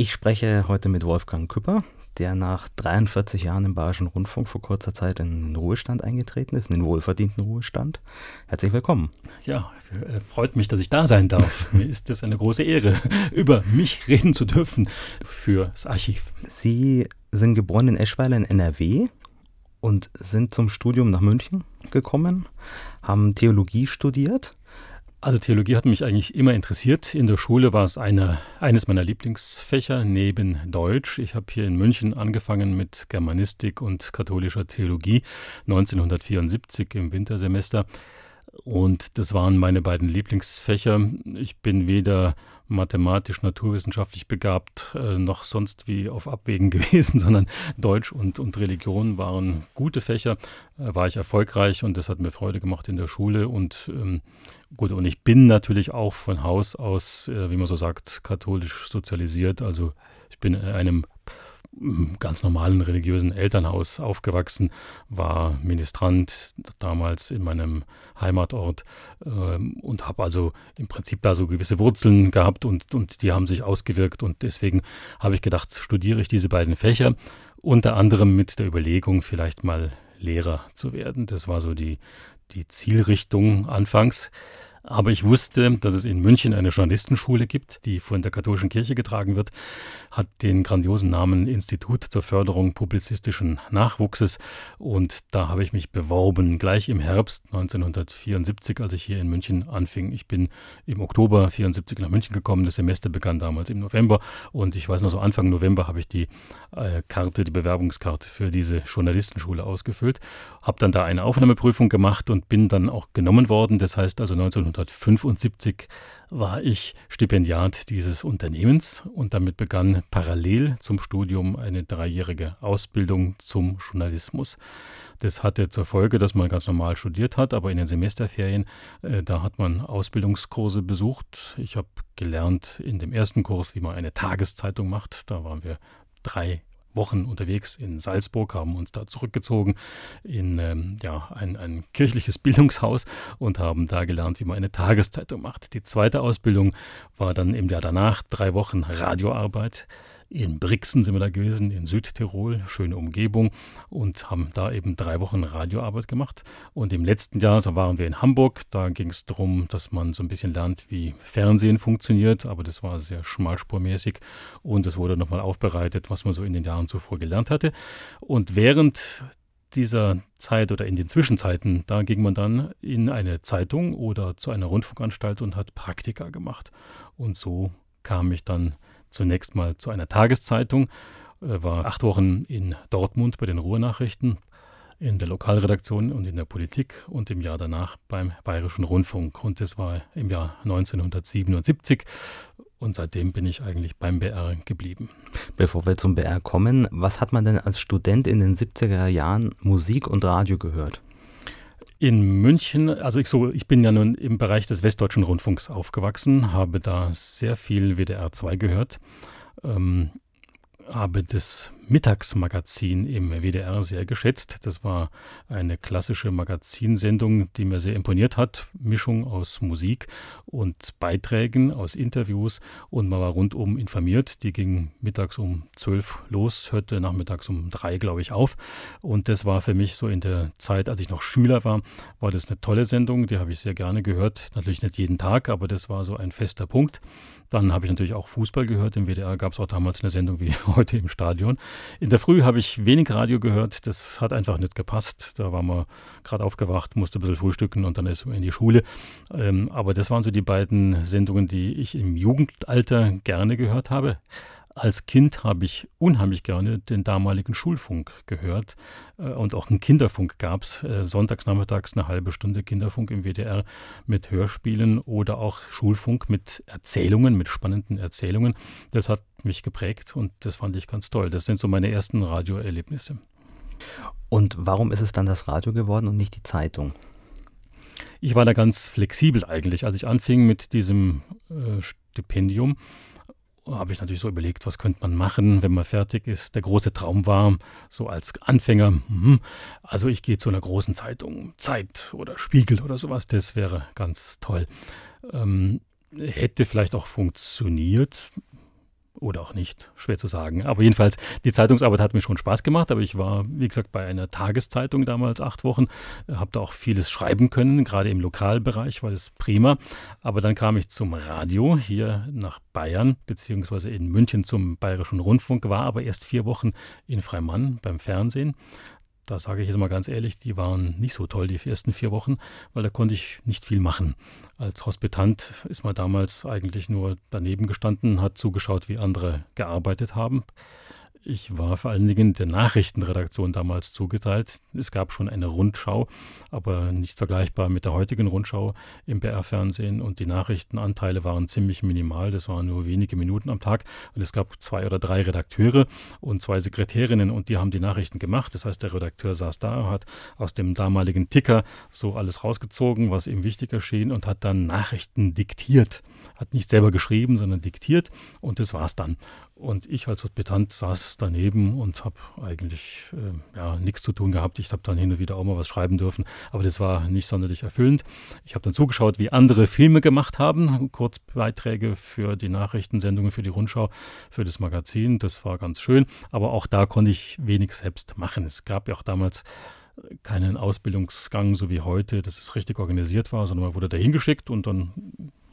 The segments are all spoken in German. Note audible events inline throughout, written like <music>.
Ich spreche heute mit Wolfgang Küpper, der nach 43 Jahren im Bayerischen Rundfunk vor kurzer Zeit in den Ruhestand eingetreten ist, in den wohlverdienten Ruhestand. Herzlich willkommen. Ja, äh, freut mich, dass ich da sein darf. <laughs> Mir ist es eine große Ehre, <laughs> über mich reden zu dürfen fürs Archiv. Sie sind geboren in Eschweiler in NRW und sind zum Studium nach München gekommen, haben Theologie studiert also Theologie hat mich eigentlich immer interessiert. In der Schule war es eine, eines meiner Lieblingsfächer neben Deutsch. Ich habe hier in München angefangen mit Germanistik und katholischer Theologie 1974 im Wintersemester. Und das waren meine beiden Lieblingsfächer. Ich bin weder mathematisch, naturwissenschaftlich begabt, äh, noch sonst wie auf Abwägen <laughs> gewesen, sondern Deutsch und, und Religion waren gute Fächer, äh, war ich erfolgreich und das hat mir Freude gemacht in der Schule. Und ähm, gut, und ich bin natürlich auch von Haus aus, äh, wie man so sagt, katholisch sozialisiert, also ich bin in einem ganz normalen religiösen Elternhaus aufgewachsen, war Ministrant damals in meinem Heimatort ähm, und habe also im Prinzip da so gewisse Wurzeln gehabt und, und die haben sich ausgewirkt und deswegen habe ich gedacht, studiere ich diese beiden Fächer, unter anderem mit der Überlegung, vielleicht mal Lehrer zu werden. Das war so die, die Zielrichtung anfangs. Aber ich wusste, dass es in München eine Journalistenschule gibt, die von der katholischen Kirche getragen wird, hat den grandiosen Namen Institut zur Förderung publizistischen Nachwuchses. Und da habe ich mich beworben, gleich im Herbst 1974, als ich hier in München anfing. Ich bin im Oktober 1974 nach München gekommen. Das Semester begann damals im November. Und ich weiß noch so, Anfang November habe ich die äh, Karte, die Bewerbungskarte für diese Journalistenschule ausgefüllt. Habe dann da eine Aufnahmeprüfung gemacht und bin dann auch genommen worden. Das heißt also 19 1975 war ich Stipendiat dieses Unternehmens und damit begann parallel zum Studium eine dreijährige Ausbildung zum Journalismus. Das hatte zur Folge, dass man ganz normal studiert hat, aber in den Semesterferien, äh, da hat man Ausbildungskurse besucht. Ich habe gelernt in dem ersten Kurs, wie man eine Tageszeitung macht. Da waren wir drei Wochen unterwegs in Salzburg, haben uns da zurückgezogen in ähm, ja, ein, ein kirchliches <laughs> Bildungshaus und haben da gelernt, wie man eine Tageszeitung macht. Die zweite Ausbildung war dann im Jahr danach drei Wochen Radioarbeit in Brixen sind wir da gewesen, in Südtirol, schöne Umgebung und haben da eben drei Wochen Radioarbeit gemacht. Und im letzten Jahr, so waren wir in Hamburg, da ging es darum, dass man so ein bisschen lernt, wie Fernsehen funktioniert, aber das war sehr schmalspurmäßig und es wurde nochmal aufbereitet, was man so in den Jahren zuvor gelernt hatte. Und während dieser Zeit oder in den Zwischenzeiten, da ging man dann in eine Zeitung oder zu einer Rundfunkanstalt und hat Praktika gemacht. Und so kam ich dann zunächst mal zu einer Tageszeitung, war acht Wochen in Dortmund bei den Ruhrnachrichten, in der Lokalredaktion und in der Politik und im Jahr danach beim Bayerischen Rundfunk. Und das war im Jahr 1977 und seitdem bin ich eigentlich beim BR geblieben. Bevor wir zum BR kommen, was hat man denn als Student in den 70er Jahren Musik und Radio gehört? In München, also ich, so, ich bin ja nun im Bereich des Westdeutschen Rundfunks aufgewachsen, habe da sehr viel WDR 2 gehört. Ähm, habe das Mittagsmagazin im WDR sehr geschätzt. Das war eine klassische Magazinsendung, die mir sehr imponiert hat. Mischung aus Musik und Beiträgen, aus Interviews und man war rundum informiert. Die ging mittags um zwölf los, hörte nachmittags um drei, glaube ich, auf. Und das war für mich so in der Zeit, als ich noch Schüler war, war das eine tolle Sendung. Die habe ich sehr gerne gehört. Natürlich nicht jeden Tag, aber das war so ein fester Punkt. Dann habe ich natürlich auch Fußball gehört. Im WDR gab es auch damals eine Sendung wie <laughs> heute im Stadion. In der Früh habe ich wenig Radio gehört. Das hat einfach nicht gepasst. Da war man gerade aufgewacht, musste ein bisschen frühstücken und dann ist in die Schule. Ähm, aber das waren so die beiden Sendungen, die ich im Jugendalter gerne gehört habe. Als Kind habe ich unheimlich gerne den damaligen Schulfunk gehört äh, und auch einen Kinderfunk gab es. Äh, sonntags nachmittags eine halbe Stunde Kinderfunk im WDR mit Hörspielen oder auch Schulfunk mit Erzählungen, mit spannenden Erzählungen. Das hat mich geprägt und das fand ich ganz toll. Das sind so meine ersten Radioerlebnisse. Und warum ist es dann das Radio geworden und nicht die Zeitung? Ich war da ganz flexibel eigentlich, als ich anfing mit diesem äh, Stipendium habe ich natürlich so überlegt, was könnte man machen, wenn man fertig ist. Der große Traum war, so als Anfänger, hm, also ich gehe zu einer großen Zeitung, Zeit oder Spiegel oder sowas, das wäre ganz toll. Ähm, hätte vielleicht auch funktioniert, oder auch nicht, schwer zu sagen. Aber jedenfalls, die Zeitungsarbeit hat mir schon Spaß gemacht, aber ich war, wie gesagt, bei einer Tageszeitung damals acht Wochen, habe da auch vieles schreiben können, gerade im Lokalbereich war das prima. Aber dann kam ich zum Radio hier nach Bayern, beziehungsweise in München zum Bayerischen Rundfunk, war aber erst vier Wochen in Freimann beim Fernsehen da sage ich jetzt mal ganz ehrlich, die waren nicht so toll, die ersten vier Wochen, weil da konnte ich nicht viel machen. Als Hospitant ist man damals eigentlich nur daneben gestanden, hat zugeschaut, wie andere gearbeitet haben. Ich war vor allen Dingen der Nachrichtenredaktion damals zugeteilt. Es gab schon eine Rundschau, aber nicht vergleichbar mit der heutigen Rundschau im BR-Fernsehen. Und die Nachrichtenanteile waren ziemlich minimal. Das waren nur wenige Minuten am Tag. Und es gab zwei oder drei Redakteure und zwei Sekretärinnen und die haben die Nachrichten gemacht. Das heißt, der Redakteur saß da, hat aus dem damaligen Ticker so alles rausgezogen, was ihm wichtig erschien und hat dann Nachrichten diktiert. Hat nicht selber geschrieben, sondern diktiert und das war's dann. Und ich als Hospitant saß daneben und habe eigentlich äh, ja, nichts zu tun gehabt. Ich habe dann hin und wieder auch mal was schreiben dürfen, aber das war nicht sonderlich erfüllend. Ich habe dann zugeschaut, wie andere Filme gemacht haben, Kurzbeiträge für die Nachrichtensendungen, für die Rundschau, für das Magazin. Das war ganz schön, aber auch da konnte ich wenig selbst machen. Es gab ja auch damals keinen Ausbildungsgang so wie heute, dass es richtig organisiert war, sondern man wurde dahin geschickt und dann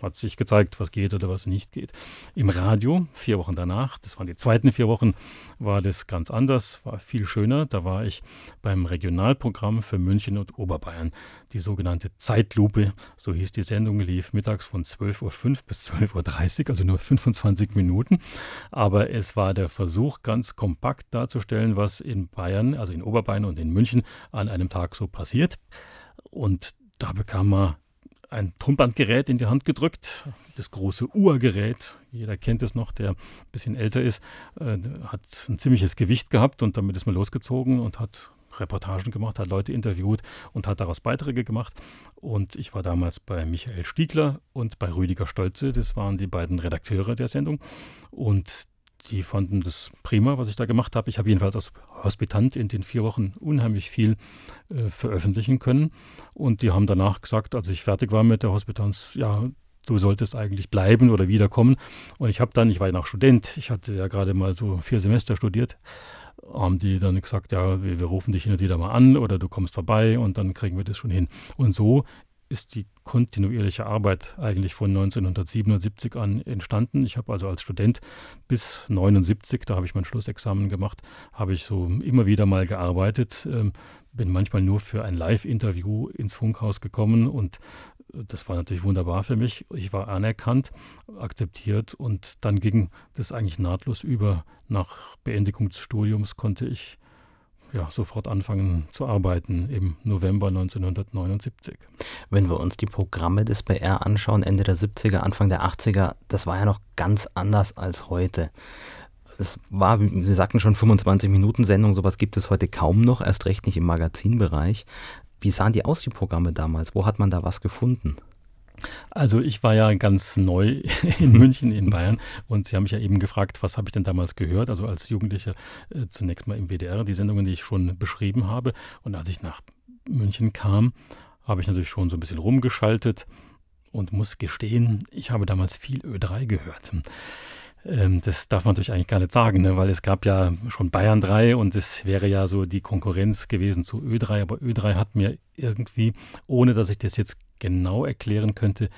hat sich gezeigt, was geht oder was nicht geht. Im Radio, vier Wochen danach, das waren die zweiten vier Wochen, war das ganz anders, war viel schöner. Da war ich beim Regionalprogramm für München und Oberbayern. Die sogenannte Zeitlupe, so hieß die Sendung, lief mittags von 12.05 Uhr bis 12.30 Uhr, also nur 25 Minuten. Aber es war der Versuch, ganz kompakt darzustellen, was in Bayern, also in Oberbayern und in München an einem Tag so passiert. Und da bekam man ein Tonbandgerät in die Hand gedrückt, das große Uhrgerät. Jeder kennt es noch, der ein bisschen älter ist, äh, hat ein ziemliches Gewicht gehabt und damit ist man losgezogen und hat Reportagen gemacht, hat Leute interviewt und hat daraus Beiträge gemacht. Und ich war damals bei Michael Stiegler und bei Rüdiger Stolze, das waren die beiden Redakteure der Sendung. Und die fanden das prima, was ich da gemacht habe. Ich habe jedenfalls als Hospitant in den vier Wochen unheimlich viel äh, veröffentlichen können. Und die haben danach gesagt, als ich fertig war mit der Hospitanz, ja, du solltest eigentlich bleiben oder wiederkommen. Und ich habe dann, ich war ja noch Student, ich hatte ja gerade mal so vier Semester studiert, haben die dann gesagt, ja, wir, wir rufen dich hin und wieder mal an oder du kommst vorbei und dann kriegen wir das schon hin. Und so ist die kontinuierliche Arbeit eigentlich von 1977 an entstanden. Ich habe also als Student bis 79, da habe ich mein Schlussexamen gemacht, habe ich so immer wieder mal gearbeitet, ähm, bin manchmal nur für ein Live-Interview ins Funkhaus gekommen und das war natürlich wunderbar für mich. Ich war anerkannt, akzeptiert und dann ging das eigentlich nahtlos über. Nach Beendigung des Studiums konnte ich ja, sofort anfangen zu arbeiten im November 1979. Wenn wir uns die Programme des BR anschauen, Ende der 70er, Anfang der 80er, das war ja noch ganz anders als heute. Es war, wie Sie sagten schon, 25 Minuten Sendung, sowas gibt es heute kaum noch, erst recht nicht im Magazinbereich. Wie sahen die aus, die Programme damals? Wo hat man da was gefunden? Also ich war ja ganz neu <laughs> in München, in Bayern und Sie haben mich ja eben gefragt, was habe ich denn damals gehört? Also als Jugendlicher äh, zunächst mal im WDR, die Sendungen, die ich schon beschrieben habe. Und als ich nach München kam, habe ich natürlich schon so ein bisschen rumgeschaltet und muss gestehen, ich habe damals viel Ö3 gehört. Ähm, das darf man natürlich eigentlich gar nicht sagen, ne? weil es gab ja schon Bayern 3 und es wäre ja so die Konkurrenz gewesen zu Ö3, aber Ö3 hat mir irgendwie, ohne dass ich das jetzt genau erklären könnte,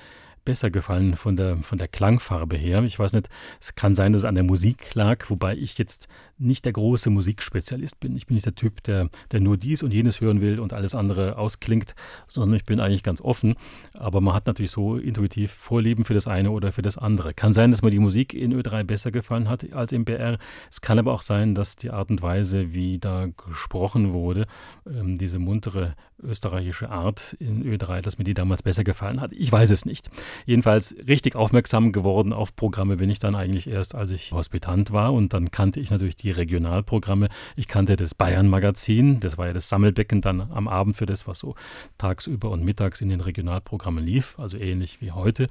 besser gefallen von der, von der Klangfarbe her. Ich weiß nicht, es kann sein, dass es an der Musik lag, wobei ich jetzt nicht der große Musikspezialist bin. Ich bin nicht der Typ, der, der nur dies und jenes hören will und alles andere ausklingt, sondern ich bin eigentlich ganz offen. Aber man hat natürlich so intuitiv Vorlieben für das eine oder für das andere. Kann sein, dass mir die Musik in Ö3 besser gefallen hat als im BR. Es kann aber auch sein, dass die Art und Weise, wie da gesprochen wurde, ähm, diese muntere österreichische Art in Ö3, dass mir die damals besser gefallen hat. Ich weiß es nicht. Jedenfalls richtig aufmerksam geworden auf Programme bin ich dann eigentlich erst, als ich Hospitant war und dann kannte ich natürlich die Regionalprogramme. Ich kannte das Bayern-Magazin, das war ja das Sammelbecken dann am Abend für das, was so tagsüber und mittags in den Regionalprogrammen lief, also ähnlich wie heute.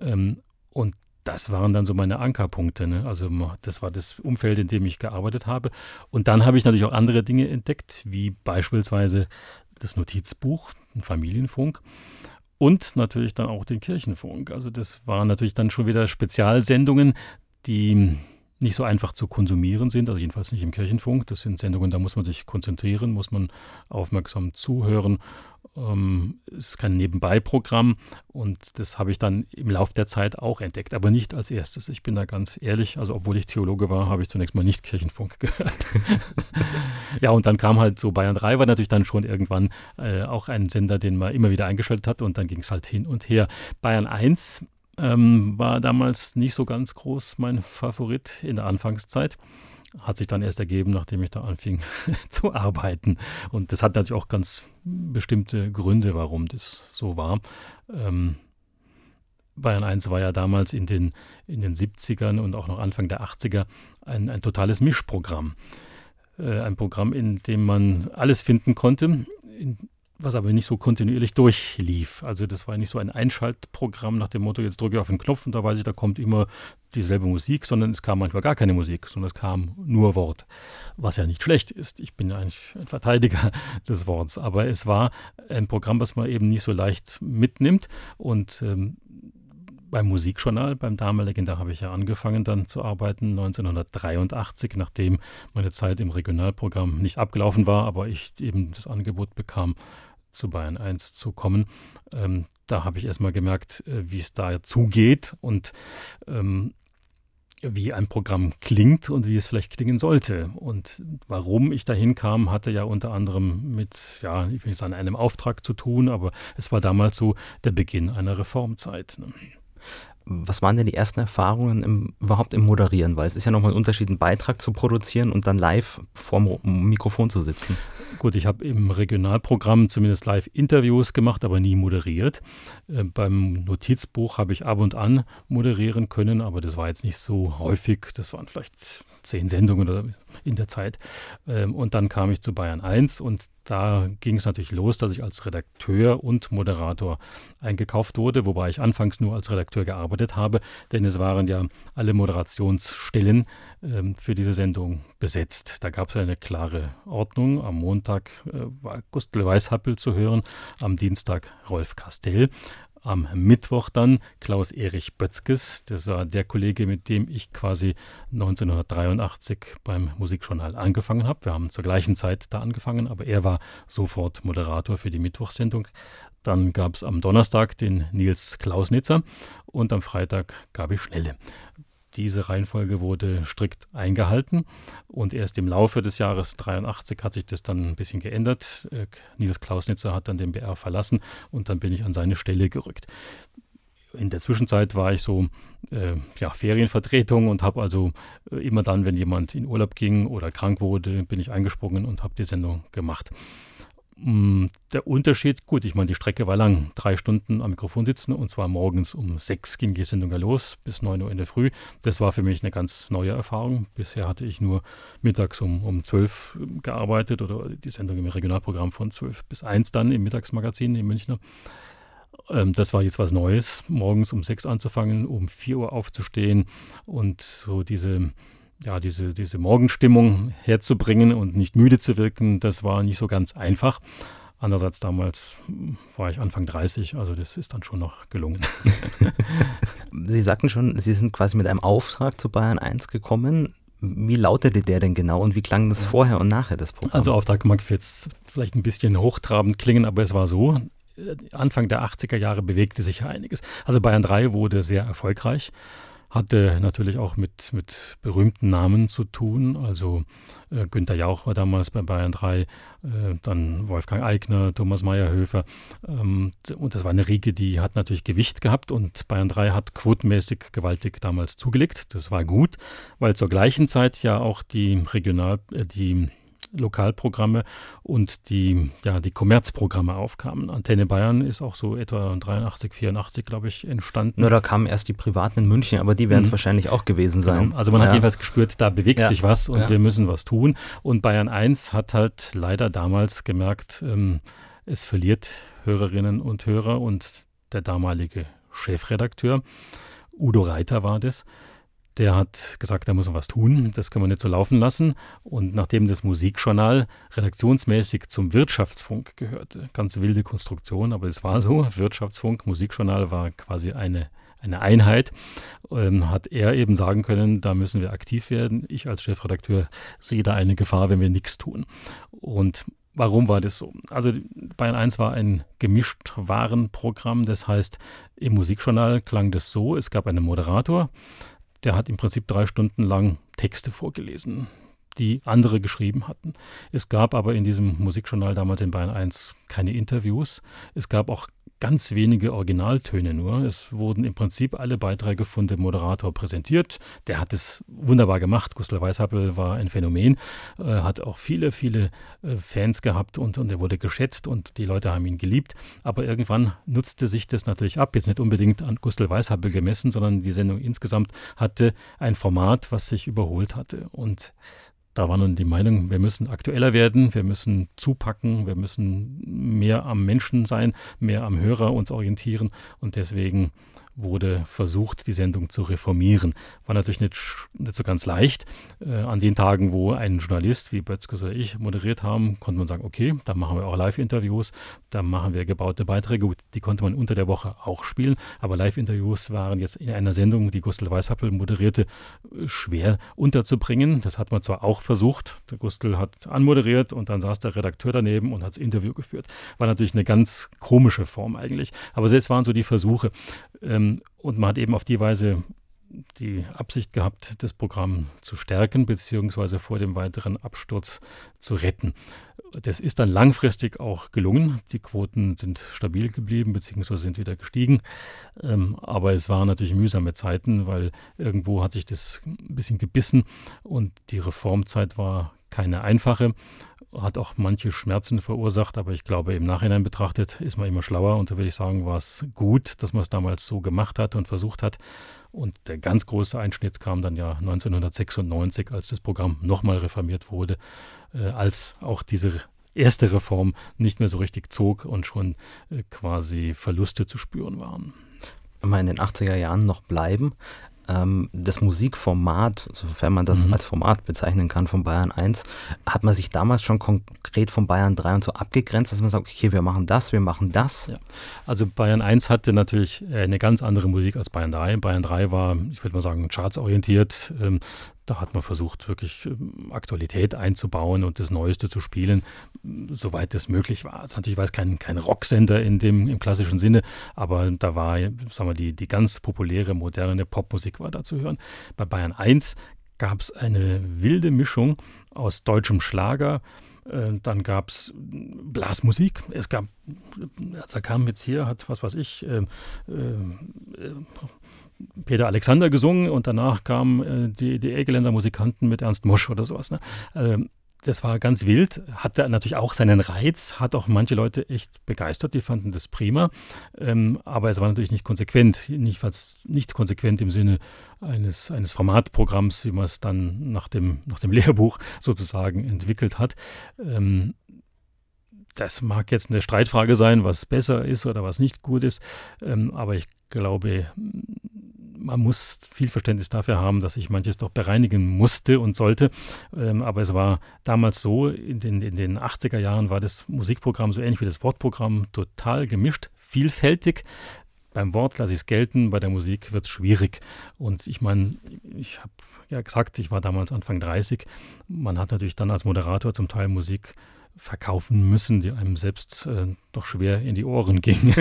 Ähm, und das waren dann so meine Ankerpunkte. Ne? Also das war das Umfeld, in dem ich gearbeitet habe. Und dann habe ich natürlich auch andere Dinge entdeckt, wie beispielsweise das Notizbuch, ein Familienfunk und natürlich dann auch den Kirchenfunk. Also das waren natürlich dann schon wieder Spezialsendungen, die nicht so einfach zu konsumieren sind, also jedenfalls nicht im Kirchenfunk. Das sind Sendungen, da muss man sich konzentrieren, muss man aufmerksam zuhören. Ähm, es ist kein Nebenbei-Programm und das habe ich dann im Laufe der Zeit auch entdeckt, aber nicht als erstes. Ich bin da ganz ehrlich, also obwohl ich Theologe war, habe ich zunächst mal nicht Kirchenfunk <laughs> gehört. ja, und dann kam halt so Bayern 3 war natürlich dann schon irgendwann äh, auch ein Sender, den man immer wieder eingeschaltet hat und dann ging es halt hin und her. Bayern 1 ähm, war damals nicht so ganz groß mein Favorit in der Anfangszeit. Hat sich dann erst ergeben, nachdem ich da anfing <laughs> zu arbeiten. Und das hat natürlich auch ganz bestimmte Gründe, warum das so war. Ähm, Bayern 1 war ja damals in den, in den 70ern und auch noch Anfang der 80er ein, ein totales Mischprogramm. Äh, ein Programm, in dem man alles finden konnte, in, was aber nicht so kontinuierlich durchlief. Also das war nicht so ein Einschaltprogramm nach dem Motto, jetzt drücke ich auf den Knopf und da weiß ich, da kommt immer dieselbe Musik, sondern es kam manchmal gar keine Musik, sondern es kam nur Wort, was ja nicht schlecht ist. Ich bin eigentlich ein Verteidiger <laughs> des Worts, aber es war ein Programm, was man eben nicht so leicht mitnimmt und ähm, beim Musikjournal, beim damaligen, da habe ich ja angefangen dann zu arbeiten, 1983, nachdem meine Zeit im Regionalprogramm nicht abgelaufen war, aber ich eben das Angebot bekam, zu Bayern 1 zu kommen. Ähm, da habe ich erstmal gemerkt, äh, wie es da zugeht und ähm, wie ein Programm klingt und wie es vielleicht klingen sollte. Und warum ich dahin kam, hatte ja unter anderem mit, ja, ich will nicht sagen, einem Auftrag zu tun, aber es war damals so der Beginn einer Reformzeit. Ne? Was waren denn die ersten Erfahrungen im, überhaupt im Moderieren? Weil es ist ja nochmal ein Unterschied, einen Beitrag zu produzieren und dann live vorm Mikrofon zu sitzen. Gut, ich habe im Regionalprogramm zumindest Live-Interviews gemacht, aber nie moderiert. Äh, beim Notizbuch habe ich ab und an moderieren können, aber das war jetzt nicht so häufig. Das waren vielleicht zehn Sendungen oder in der Zeit. Ähm, und dann kam ich zu Bayern 1 und da ging es natürlich los, dass ich als Redakteur und Moderator eingekauft wurde, wobei ich anfangs nur als Redakteur gearbeitet habe, denn es waren ja alle Moderationsstellen ähm, für diese Sendung besetzt. Da gab es eine klare Ordnung. Am Montag äh, war Gustl Weishappel zu hören, am Dienstag Rolf Castell. Am Mittwoch dann Klaus-Erich Bötzkes, das war der Kollege, mit dem ich quasi 1983 beim Musikjournal angefangen habe. Wir haben zur gleichen Zeit da angefangen, aber er war sofort Moderator für die Mittwochsendung. Dann gab es am Donnerstag den Nils Klausnitzer und am Freitag Gabi Schnelle. Diese Reihenfolge wurde strikt eingehalten und erst im Laufe des Jahres 83 hat sich das dann ein bisschen geändert. Äh, Nils Klausnitzer hat dann den BR verlassen und dann bin ich an seine Stelle gerückt. In der Zwischenzeit war ich so äh, ja, Ferienvertretung und habe also äh, immer dann, wenn jemand in Urlaub ging oder krank wurde, bin ich eingesprungen und habe die Sendung gemacht. Mm, der Unterschied, gut, ich meine, die Strecke war lang, drei Stunden am Mikrofon sitzen und zwar morgens um sechs ging die Sendung ja los, bis neun Uhr in der Früh. Das war für mich eine ganz neue Erfahrung. Bisher hatte ich nur mittags um, um zwölf gearbeitet oder die Sendung im Regionalprogramm von zwölf bis eins dann im Mittagsmagazin in Münchner. Ähm, das war jetzt was Neues, morgens um sechs anzufangen, um vier Uhr aufzustehen und so diese ja, diese, diese Morgenstimmung herzubringen und nicht müde zu wirken, das war nicht so ganz einfach. Andererseits damals war ich Anfang 30, also das ist dann schon noch gelungen. <laughs> Sie sagten schon, Sie sind quasi mit einem Auftrag zu Bayern 1 gekommen. Wie lautete der denn genau und wie klang das vorher und nachher des Programms? Also Auftrag mag jetzt vielleicht ein bisschen hochtrabend klingen, aber es war so. Anfang der 80er Jahre bewegte sich ja einiges. Also Bayern 3 wurde sehr erfolgreich hatte natürlich auch mit, mit berühmten Namen zu tun. Also äh, Günter Jauch war damals bei Bayern 3, äh, dann Wolfgang Eigner, Thomas Meyerhöfer. Ähm, und das war eine Riege, die hat natürlich Gewicht gehabt und Bayern 3 hat quotenmäßig gewaltig damals zugelegt. Das war gut, weil zur gleichen Zeit ja auch die Regional, äh, die Lokalprogramme und die, ja, die Kommerzprogramme aufkamen. Antenne Bayern ist auch so etwa 83, 84, glaube ich, entstanden. Nur da kamen erst die privaten in München, aber die werden es mhm. wahrscheinlich auch gewesen sein. Genau. Also man ja. hat jedenfalls gespürt, da bewegt ja. sich was und ja. wir müssen was tun. Und Bayern 1 hat halt leider damals gemerkt, ähm, es verliert Hörerinnen und Hörer und der damalige Chefredakteur, Udo Reiter war das, der hat gesagt, da muss man was tun, das kann man nicht so laufen lassen. Und nachdem das Musikjournal redaktionsmäßig zum Wirtschaftsfunk gehörte, ganz wilde Konstruktion, aber es war so, Wirtschaftsfunk, Musikjournal war quasi eine eine Einheit, ähm, hat er eben sagen können, da müssen wir aktiv werden. Ich als Chefredakteur sehe da eine Gefahr, wenn wir nichts tun. Und Warum war das so? Also Bayern 1 war ein gemischt Warenprogramm, das heißt, im Musikjournal klang das so, es gab einen Moderator, der hat im Prinzip drei Stunden lang Texte vorgelesen, die andere geschrieben hatten. Es gab aber in diesem Musikjournal damals in Bayern 1 keine Interviews. Es gab auch ganz wenige Originaltöne nur. Es wurden im Prinzip alle Beiträge von dem Moderator präsentiert. Der hat es wunderbar gemacht. Gustav Weishappel war ein Phänomen, äh, hat auch viele, viele äh, Fans gehabt und, und er wurde geschätzt und die Leute haben ihn geliebt. Aber irgendwann nutzte sich das natürlich ab. Jetzt nicht unbedingt an Gustav Weishappel gemessen, sondern die Sendung insgesamt hatte ein Format, was sich überholt hatte. Und da war nun die Meinung, wir müssen aktueller werden, wir müssen zupacken, wir müssen mehr am Menschen sein, mehr am Hörer uns orientieren. Und deswegen wurde versucht, die Sendung zu reformieren. War natürlich nicht, nicht so ganz leicht. Äh, an den Tagen, wo ein Journalist wie Bötzkes oder ich moderiert haben, konnte man sagen, okay, dann machen wir auch Live-Interviews, dann machen wir gebaute Beiträge. Gut, die konnte man unter der Woche auch spielen, aber Live-Interviews waren jetzt in einer Sendung, die Gustl Weishappel moderierte, schwer unterzubringen. Das hat man zwar auch versucht, der Gustl hat anmoderiert und dann saß der Redakteur daneben und hat das Interview geführt. War natürlich eine ganz komische Form eigentlich, aber selbst waren so die Versuche. Ähm, und man hat eben auf die Weise die Absicht gehabt, das Programm zu stärken beziehungsweise vor dem weiteren Absturz zu retten. Das ist dann langfristig auch gelungen. Die Quoten sind stabil geblieben beziehungsweise sind wieder gestiegen. Ähm, aber es waren natürlich mühsame Zeiten, weil irgendwo hat sich das ein bisschen gebissen und die Reformzeit war keine einfache hat auch manche Schmerzen verursacht, aber ich glaube, im Nachhinein betrachtet ist man immer schlauer und da würde ich sagen, war es gut, dass man es damals so gemacht hat und versucht hat. Und der ganz große Einschnitt kam dann ja 1996, als das Programm nochmal reformiert wurde, äh, als auch diese erste Reform nicht mehr so richtig zog und schon äh, quasi Verluste zu spüren waren. Wenn wir in den 80er Jahren noch bleiben, ähm, das Musikformat, sofern man das mhm. als Format bezeichnen kann, von Bayern 1, hat man sich damals schon konkret von Bayern 3 und so abgegrenzt, dass man sagt, okay, wir machen das, wir machen das. Ja. Also Bayern 1 hatte natürlich äh, eine ganz andere Musik als Bayern 3. Bayern 3 war, ich würde mal sagen, chartsorientiert. Ähm, da hat man versucht, wirklich ähm, Aktualität einzubauen und das Neueste zu spielen, soweit es möglich war. Also natürlich war es kein, kein Rocksender in dem, im klassischen Sinne, aber da war, sagen wir, die, die ganz populäre, moderne Popmusik war da zu hören. Bei Bayern 1 gab es eine wilde Mischung aus deutschem Schlager, äh, dann gab es Blasmusik. Es gab, als er kam jetzt hier, hat, was weiß ich, äh, äh, Peter Alexander gesungen und danach kamen äh, die, die Egeländer Musikanten mit Ernst Mosch oder sowas. Ne? Ähm, das war ganz wild, hatte natürlich auch seinen Reiz, hat auch manche Leute echt begeistert, die fanden das prima, ähm, aber es war natürlich nicht konsequent, nicht, nicht konsequent im Sinne eines, eines Formatprogramms, wie man es dann nach dem, nach dem Lehrbuch sozusagen entwickelt hat. Ähm, das mag jetzt eine Streitfrage sein, was besser ist oder was nicht gut ist, ähm, aber ich glaube, man muss viel Verständnis dafür haben, dass ich manches doch bereinigen musste und sollte. Ähm, aber es war damals so, in den, in den 80er Jahren war das Musikprogramm so ähnlich wie das Wortprogramm total gemischt, vielfältig. Beim Wort lasse ich es gelten, bei der Musik wird es schwierig. Und ich meine, ich habe ja gesagt, ich war damals Anfang 30. Man hat natürlich dann als Moderator zum Teil Musik verkaufen müssen, die einem selbst äh, doch schwer in die Ohren ging.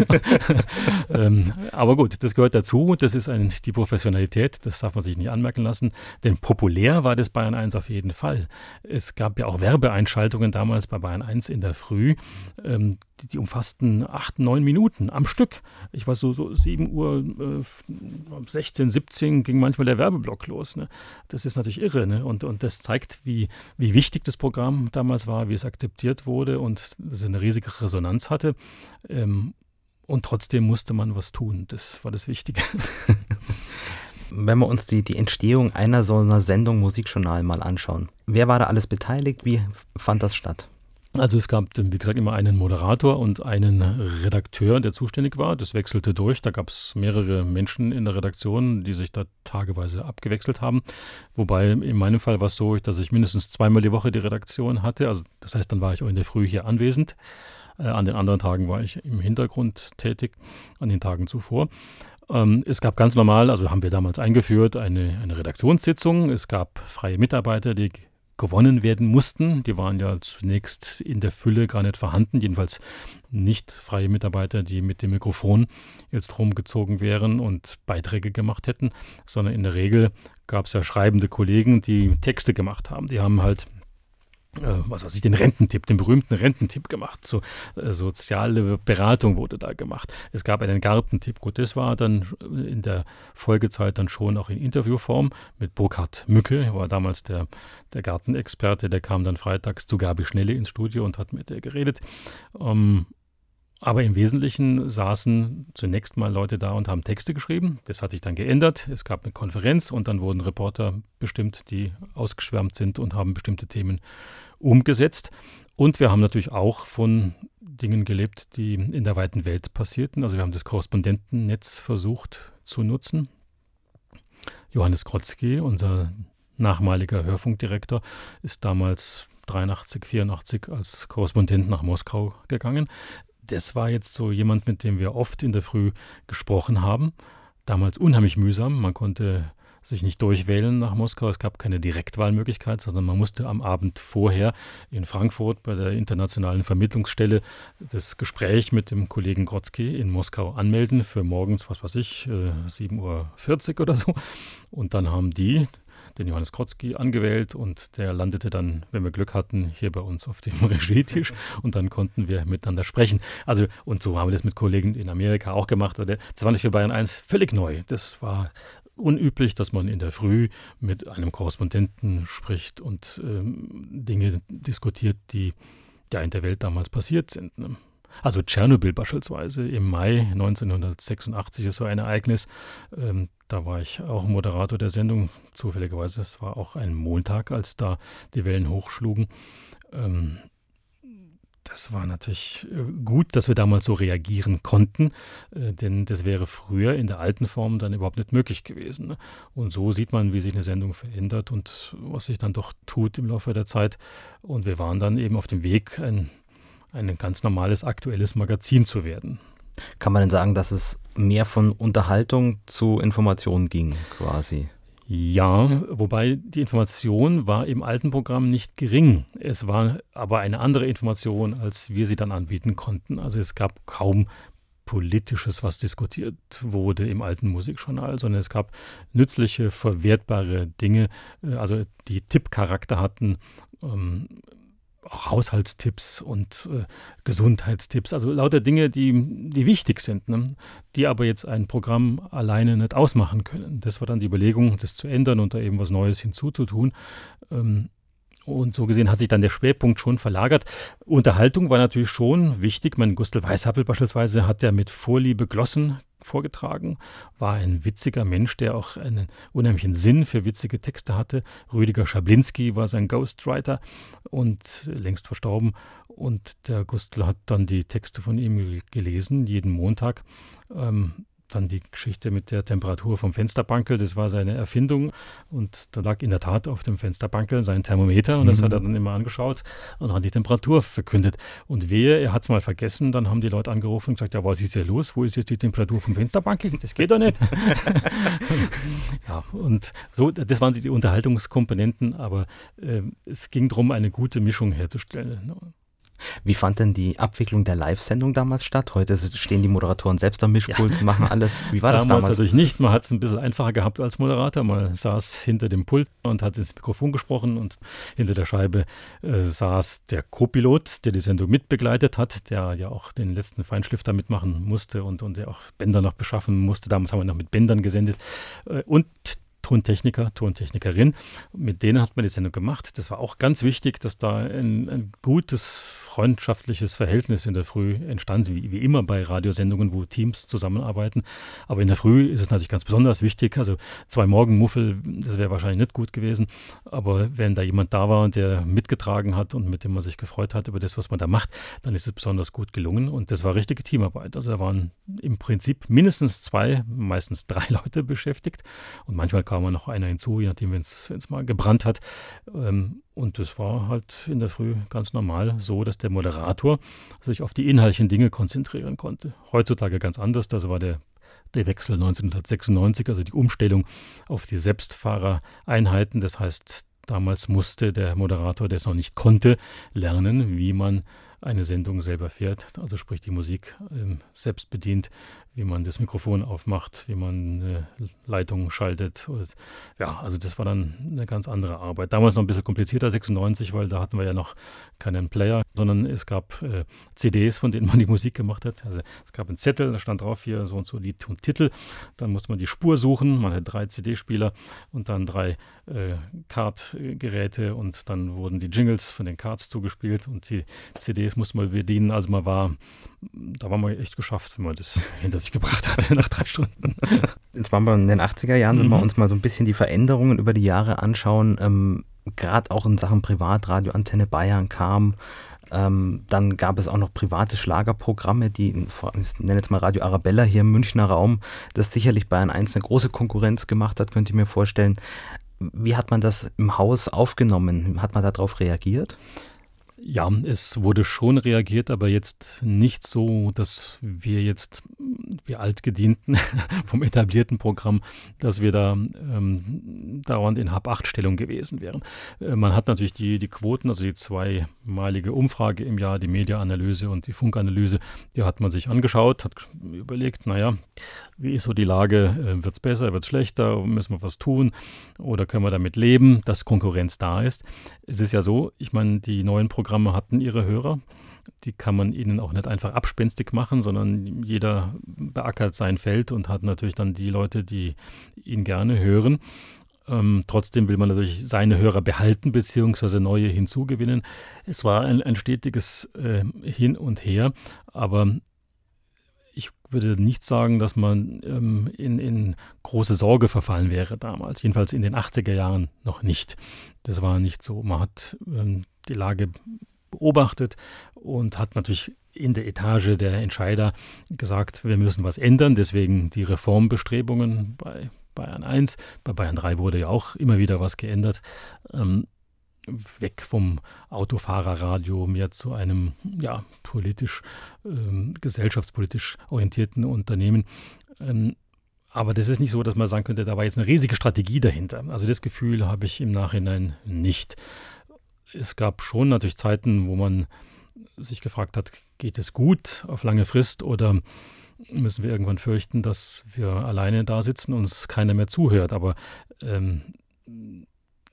<laughs> ähm, aber gut, das gehört dazu. Das ist ein, die Professionalität, das darf man sich nicht anmerken lassen. Denn populär war das Bayern 1 auf jeden Fall. Es gab ja auch Werbeeinschaltungen damals bei Bayern 1 in der Früh. Ähm, die, die, umfassten acht, neun Minuten am Stück. Ich weiß so, so 7 Uhr äh, 16, 17 ging manchmal der Werbeblock los. Ne? Das ist natürlich irre. Ne? Und, und das zeigt, wie, wie wichtig das Programm damals war, wie es akzeptiert wurde und dass es eine riesige Resonanz hatte. Ähm, und trotzdem musste man was tun. Das war das Wichtige. <laughs> Wenn wir uns die, die Entstehung einer so einer Sendung Musikjournal mal anschauen, wer war da alles beteiligt? Wie fand das statt? Also es gab, wie gesagt, immer einen Moderator und einen Redakteur, der zuständig war. Das wechselte durch. Da gab es mehrere Menschen in der Redaktion, die sich da tageweise abgewechselt haben. Wobei in meinem Fall war es so, dass ich mindestens zweimal die Woche die Redaktion hatte. Also das heißt, dann war ich auch in der Früh hier anwesend. Äh, an den anderen Tagen war ich im Hintergrund tätig, an den Tagen zuvor. Ähm, es gab ganz normal, also haben wir damals eingeführt, eine, eine Redaktionssitzung. Es gab freie Mitarbeiter, die gewonnen werden mussten. Die waren ja zunächst in der Fülle gar nicht vorhanden, jedenfalls nicht freie Mitarbeiter, die mit dem Mikrofon jetzt rumgezogen wären und Beiträge gemacht hätten, sondern in der Regel gab es ja schreibende Kollegen, die Texte gemacht haben. Die haben halt was weiß ich, den Rententipp, den berühmten Rententipp gemacht. So äh, soziale Beratung wurde da gemacht. Es gab einen Gartentipp. Gut, das war dann in der Folgezeit dann schon auch in Interviewform mit Burkhard Mücke, er war damals der, der Gartenexperte, der kam dann freitags zu Gabi Schnelle ins Studio und hat mit der geredet. Ähm, aber im Wesentlichen saßen zunächst mal Leute da und haben Texte geschrieben. Das hat sich dann geändert. Es gab eine Konferenz und dann wurden Reporter bestimmt, die ausgeschwärmt sind und haben bestimmte Themen umgesetzt. Und wir haben natürlich auch von Dingen gelebt, die in der weiten Welt passierten. Also wir haben das Korrespondentennetz versucht zu nutzen. Johannes Krotzki, unser nachmaliger Hörfunkdirektor, ist damals 83, 84 als Korrespondent nach Moskau gegangen das war jetzt so jemand, mit dem wir oft in der Früh gesprochen haben. Damals unheimlich mühsam. Man konnte sich nicht durchwählen nach Moskau. Es gab keine Direktwahlmöglichkeit, sondern man musste am Abend vorher in Frankfurt bei der internationalen Vermittlungsstelle das Gespräch mit dem Kollegen Grotzky in Moskau anmelden für morgens, was weiß ich, 7.40 äh, Uhr oder so. Und dann haben die, den Johannes Krotzki angewählt und der landete dann, wenn wir Glück hatten, hier bei uns auf dem <laughs> Regietisch und dann konnten wir miteinander sprechen. Also, und so haben wir das mit Kollegen in Amerika auch gemacht. Das war nicht für Bayern 1 völlig neu. Das war unüblich, dass man in der Früh mit einem Korrespondenten spricht und ähm, Dinge diskutiert, die ja in der Welt damals passiert sind. Ne? Also Tschernobyl beispielsweise im Mai 1986 ist so ein Ereignis. Ähm, da war ich auch Moderator der Sendung, zufälligerweise. Es war auch ein Montag, als da die Wellen hochschlugen. Ähm, das war natürlich äh, gut, dass wir damals so reagieren konnten, äh, denn das wäre früher in der alten Form dann überhaupt nicht möglich gewesen. Ne? Und so sieht man, wie sich eine Sendung verändert und was sich dann doch tut im Laufe der Zeit. Und wir waren dann eben auf dem Weg, ein ein ganz normales aktuelles Magazin zu werden. Kann man denn sagen, dass es mehr von Unterhaltung zu Informationen ging, quasi? Ja, wobei die Information war im alten Programm nicht gering. Es war aber eine andere Information, als wir sie dann anbieten konnten. Also es gab kaum Politisches, was diskutiert wurde im alten Musikjournal, sondern es gab nützliche, verwertbare Dinge, äh, also die Tippcharakter hatten. Ähm, auch Haushaltstipps und äh, Gesundheitstipps, also lauter Dinge, die, die wichtig sind, ne? die aber jetzt ein Programm alleine nicht ausmachen können. Das war dann die Überlegung, das zu ändern und da eben was Neues hinzuzutun. Ähm, und so gesehen hat sich dann der Schwerpunkt schon verlagert. Unterhaltung war natürlich schon wichtig. Mein Gustl Weishappel beispielsweise hat ja mit Vorliebe Glossen vorgetragen, war ein witziger Mensch, der auch einen unheimlichen Sinn für witzige Texte hatte. Rüdiger Schablinski war sein Ghostwriter und längst verstorben. Und der Gustl hat dann die Texte von ihm gelesen, jeden Montag. Ähm, dann die Geschichte mit der Temperatur vom Fensterbankel, das war seine Erfindung. Und da lag in der Tat auf dem Fensterbankel sein Thermometer und mhm. das hat er dann immer angeschaut und hat die Temperatur verkündet. Und wehe, er hat es mal vergessen, dann haben die Leute angerufen und gesagt, ja, was ist hier los? Wo ist jetzt die Temperatur vom Fensterbankel? Das geht doch nicht. <laughs> ja, und so, das waren die Unterhaltungskomponenten, aber äh, es ging darum, eine gute Mischung herzustellen. Wie fand denn die Abwicklung der Live-Sendung damals statt? Heute stehen die Moderatoren selbst am Mischpult, ja. machen alles. Wie war damals das damals? natürlich nicht. Man hat es ein bisschen einfacher gehabt als Moderator. Man saß hinter dem Pult und hat ins Mikrofon gesprochen und hinter der Scheibe äh, saß der Co-Pilot, der die Sendung mitbegleitet hat, der ja auch den letzten Feinschliff da mitmachen musste und, und der auch Bänder noch beschaffen musste. Damals haben wir noch mit Bändern gesendet. Äh, und Tontechniker, Tontechnikerin. Mit denen hat man die Sendung gemacht. Das war auch ganz wichtig, dass da ein, ein gutes freundschaftliches Verhältnis in der Früh entstand, wie, wie immer bei Radiosendungen, wo Teams zusammenarbeiten. Aber in der Früh ist es natürlich ganz besonders wichtig. Also zwei Morgenmuffel, das wäre wahrscheinlich nicht gut gewesen. Aber wenn da jemand da war, der mitgetragen hat und mit dem man sich gefreut hat über das, was man da macht, dann ist es besonders gut gelungen. Und das war richtige Teamarbeit. Also da waren im Prinzip mindestens zwei, meistens drei <laughs> Leute beschäftigt. Und manchmal kam man noch einer hinzu, je nachdem, wenn es mal gebrannt hat. Ähm, und das war halt in der Früh ganz normal so, dass der Moderator sich auf die inhaltlichen Dinge konzentrieren konnte. Heutzutage ganz anders. Das war der der Wechsel 1996, also die Umstellung auf die Selbstfahrereinheiten. Das heißt, damals musste der Moderator, der es noch nicht konnte, lernen, wie man eine Sendung selber fährt, also sprich die Musik ähm, selbst bedient, wie man das Mikrofon aufmacht, wie man eine Leitung schaltet. Und ja, also das war dann eine ganz andere Arbeit. Damals noch ein bisschen komplizierter, 96, weil da hatten wir ja noch keinen Player, sondern es gab äh, CDs, von denen man die Musik gemacht hat. Also es gab einen Zettel, da stand drauf hier so und so Lied und Titel. Dann musste man die Spur suchen. Man hatte drei CD-Spieler und dann drei äh, Card-Geräte und dann wurden die Jingles von den Cards zugespielt und die CDs musste man bedienen. Also man war, da war man echt geschafft, wenn man das <laughs> hinter sich gebracht hatte nach drei Stunden. <laughs> Jetzt waren wir in den 80er Jahren, wenn mhm. wir uns mal so ein bisschen die Veränderungen über die Jahre anschauen, ähm, gerade auch in Sachen Privatradio, Antenne Bayern kam. Ähm, dann gab es auch noch private Schlagerprogramme, die, ich nenne jetzt mal Radio Arabella hier im Münchner Raum, das sicherlich Bayern 1 eine große Konkurrenz gemacht hat, könnte ich mir vorstellen. Wie hat man das im Haus aufgenommen? Hat man darauf reagiert? Ja, es wurde schon reagiert, aber jetzt nicht so, dass wir jetzt, wir Altgedienten <laughs> vom etablierten Programm, dass wir da ähm, dauernd in Hab-8-Stellung gewesen wären. Äh, man hat natürlich die, die Quoten, also die zweimalige Umfrage im Jahr, die Mediaanalyse und die Funkanalyse, die hat man sich angeschaut, hat überlegt, naja, wie ist so die Lage, äh, wird es besser, wird es schlechter, müssen wir was tun oder können wir damit leben, dass Konkurrenz da ist. Es ist ja so, ich meine, die neuen Programme hatten ihre Hörer. Die kann man ihnen auch nicht einfach abspenstig machen, sondern jeder beackert sein Feld und hat natürlich dann die Leute, die ihn gerne hören. Ähm, trotzdem will man natürlich seine Hörer behalten bzw. neue hinzugewinnen. Es war ein, ein stetiges äh, Hin und Her, aber ich würde nicht sagen, dass man ähm, in, in große Sorge verfallen wäre damals. Jedenfalls in den 80er Jahren noch nicht. Das war nicht so. Man hat ähm, die Lage beobachtet und hat natürlich in der Etage der Entscheider gesagt, wir müssen was ändern. Deswegen die Reformbestrebungen bei Bayern 1. Bei Bayern 3 wurde ja auch immer wieder was geändert. Ähm, weg vom Autofahrerradio mehr zu einem ja, politisch, ähm, gesellschaftspolitisch orientierten Unternehmen. Ähm, aber das ist nicht so, dass man sagen könnte, da war jetzt eine riesige Strategie dahinter. Also das Gefühl habe ich im Nachhinein nicht. Es gab schon natürlich Zeiten, wo man sich gefragt hat, geht es gut auf lange Frist oder müssen wir irgendwann fürchten, dass wir alleine da sitzen und uns keiner mehr zuhört. Aber ähm,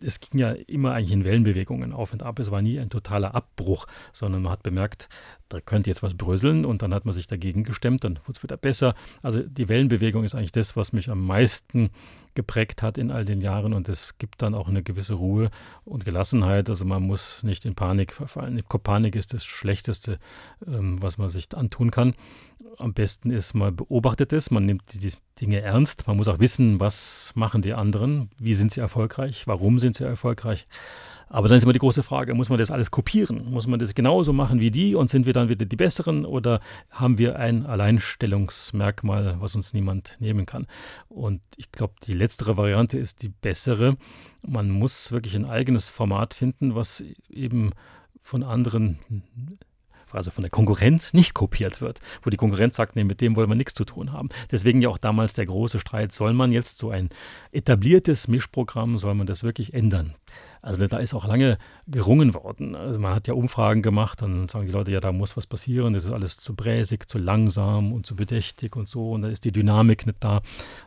es ging ja immer eigentlich in Wellenbewegungen auf und ab. Es war nie ein totaler Abbruch, sondern man hat bemerkt, da könnte jetzt was bröseln und dann hat man sich dagegen gestemmt, dann wurde es wieder besser. Also die Wellenbewegung ist eigentlich das, was mich am meisten geprägt hat in all den Jahren und es gibt dann auch eine gewisse Ruhe und Gelassenheit. Also man muss nicht in Panik verfallen. Panik ist das Schlechteste, ähm, was man sich antun kann. Am besten ist, man beobachtet es, man nimmt die Dinge ernst. Man muss auch wissen, was machen die anderen, wie sind sie erfolgreich, warum sind sie erfolgreich. Aber dann ist immer die große Frage, muss man das alles kopieren? Muss man das genauso machen wie die und sind wir dann wieder die Besseren oder haben wir ein Alleinstellungsmerkmal, was uns niemand nehmen kann? Und ich glaube, die letztere Variante ist die bessere. Man muss wirklich ein eigenes Format finden, was eben von anderen also von der Konkurrenz nicht kopiert wird, wo die Konkurrenz sagt, nee, mit dem wollen wir nichts zu tun haben. Deswegen ja auch damals der große Streit, soll man jetzt so ein etabliertes Mischprogramm, soll man das wirklich ändern? Also da ist auch lange gerungen worden. Also man hat ja Umfragen gemacht, dann sagen die Leute, ja, da muss was passieren, das ist alles zu bräsig, zu langsam und zu bedächtig und so, und da ist die Dynamik nicht da.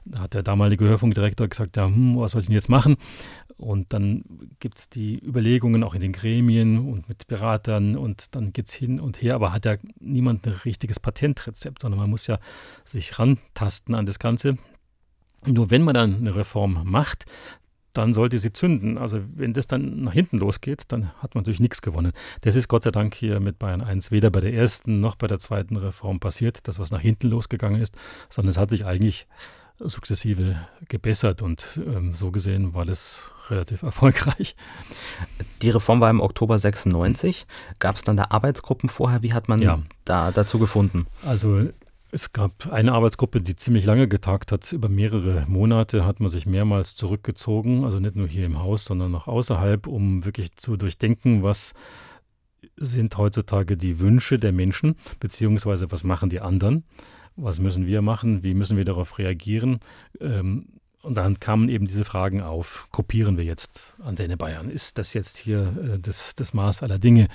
Da hat der damalige Hörfunkdirektor gesagt, ja, hm, was soll ich denn jetzt machen? Und dann gibt es die Überlegungen auch in den Gremien und mit Beratern und dann geht es hin und her, aber hat ja niemand ein richtiges Patentrezept, sondern man muss ja sich rantasten an das Ganze. Nur wenn man dann eine Reform macht, dann sollte sie zünden. Also wenn das dann nach hinten losgeht, dann hat man natürlich nichts gewonnen. Das ist Gott sei Dank hier mit Bayern 1 weder bei der ersten noch bei der zweiten Reform passiert, das was nach hinten losgegangen ist, sondern es hat sich eigentlich sukzessive gebessert und ähm, so gesehen war das relativ <laughs> erfolgreich. Die Reform war im Oktober 96. Gab es dann da Arbeitsgruppen vorher? Wie hat man ja. da dazu gefunden? Also es gab eine Arbeitsgruppe, die ziemlich lange getagt hat. Über mehrere Monate hat man sich mehrmals zurückgezogen, also nicht nur hier im Haus, sondern auch außerhalb, um wirklich zu durchdenken, was sind heutzutage die Wünsche der Menschen, beziehungsweise was machen die anderen, was müssen wir machen, wie müssen wir darauf reagieren. Ähm, und dann kamen eben diese Fragen auf, kopieren wir jetzt Antenne Bayern? Ist das jetzt hier äh, das, das Maß aller Dinge?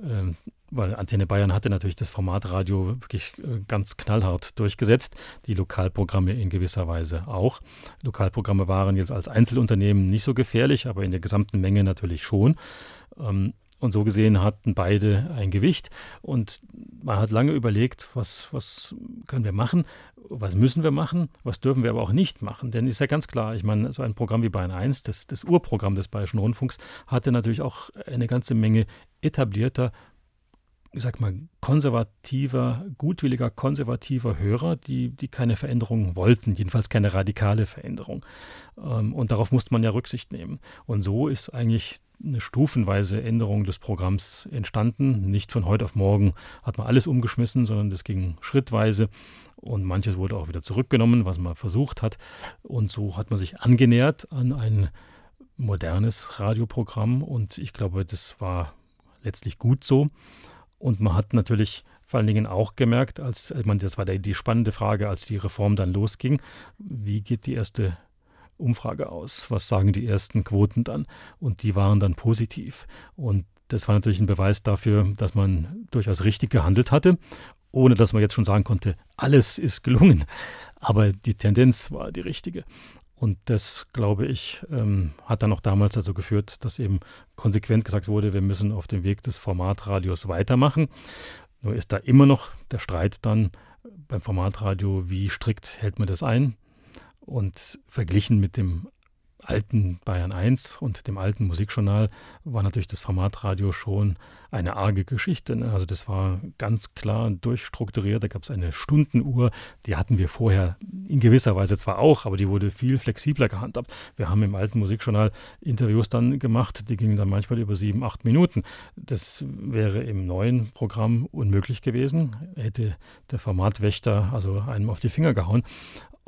Ähm, weil Antenne Bayern hatte natürlich das Formatradio wirklich äh, ganz knallhart durchgesetzt, die Lokalprogramme in gewisser Weise auch. Lokalprogramme waren jetzt als Einzelunternehmen nicht so gefährlich, aber in der gesamten Menge natürlich schon. Und so gesehen hatten beide ein Gewicht. Und man hat lange überlegt, was, was können wir machen, was müssen wir machen, was dürfen wir aber auch nicht machen. Denn ist ja ganz klar, ich meine, so ein Programm wie Bayern 1, das, das Urprogramm des Bayerischen Rundfunks, hatte natürlich auch eine ganze Menge etablierter ich sag mal, konservativer, gutwilliger, konservativer Hörer, die, die keine Veränderung wollten, jedenfalls keine radikale Veränderung. Ähm, und darauf musste man ja Rücksicht nehmen. Und so ist eigentlich eine stufenweise Änderung des Programms entstanden. Nicht von heute auf morgen hat man alles umgeschmissen, sondern das ging schrittweise. Und manches wurde auch wieder zurückgenommen, was man versucht hat. Und so hat man sich angenähert an ein modernes Radioprogramm. Und ich glaube, das war letztlich gut so. Und man hat natürlich vor allen Dingen auch gemerkt, als ich meine, das war die spannende Frage, als die Reform dann losging, wie geht die erste Umfrage aus? Was sagen die ersten Quoten dann? Und die waren dann positiv. Und das war natürlich ein Beweis dafür, dass man durchaus richtig gehandelt hatte, ohne dass man jetzt schon sagen konnte, alles ist gelungen. Aber die Tendenz war die richtige. Und das, glaube ich, ähm, hat dann auch damals dazu geführt, dass eben konsequent gesagt wurde, wir müssen auf dem Weg des Formatradios weitermachen. Nur ist da immer noch der Streit dann beim Formatradio, wie strikt hält man das ein? Und verglichen mit dem alten Bayern 1 und dem alten Musikjournal war natürlich das Formatradio schon eine arge Geschichte. Ne? Also das war ganz klar durchstrukturiert. Da gab es eine Stundenuhr, die hatten wir vorher in gewisser Weise zwar auch, aber die wurde viel flexibler gehandhabt. Wir haben im alten Musikjournal Interviews dann gemacht, die gingen dann manchmal über sieben, acht Minuten. Das wäre im neuen Programm unmöglich gewesen. Hätte der Formatwächter also einem auf die Finger gehauen.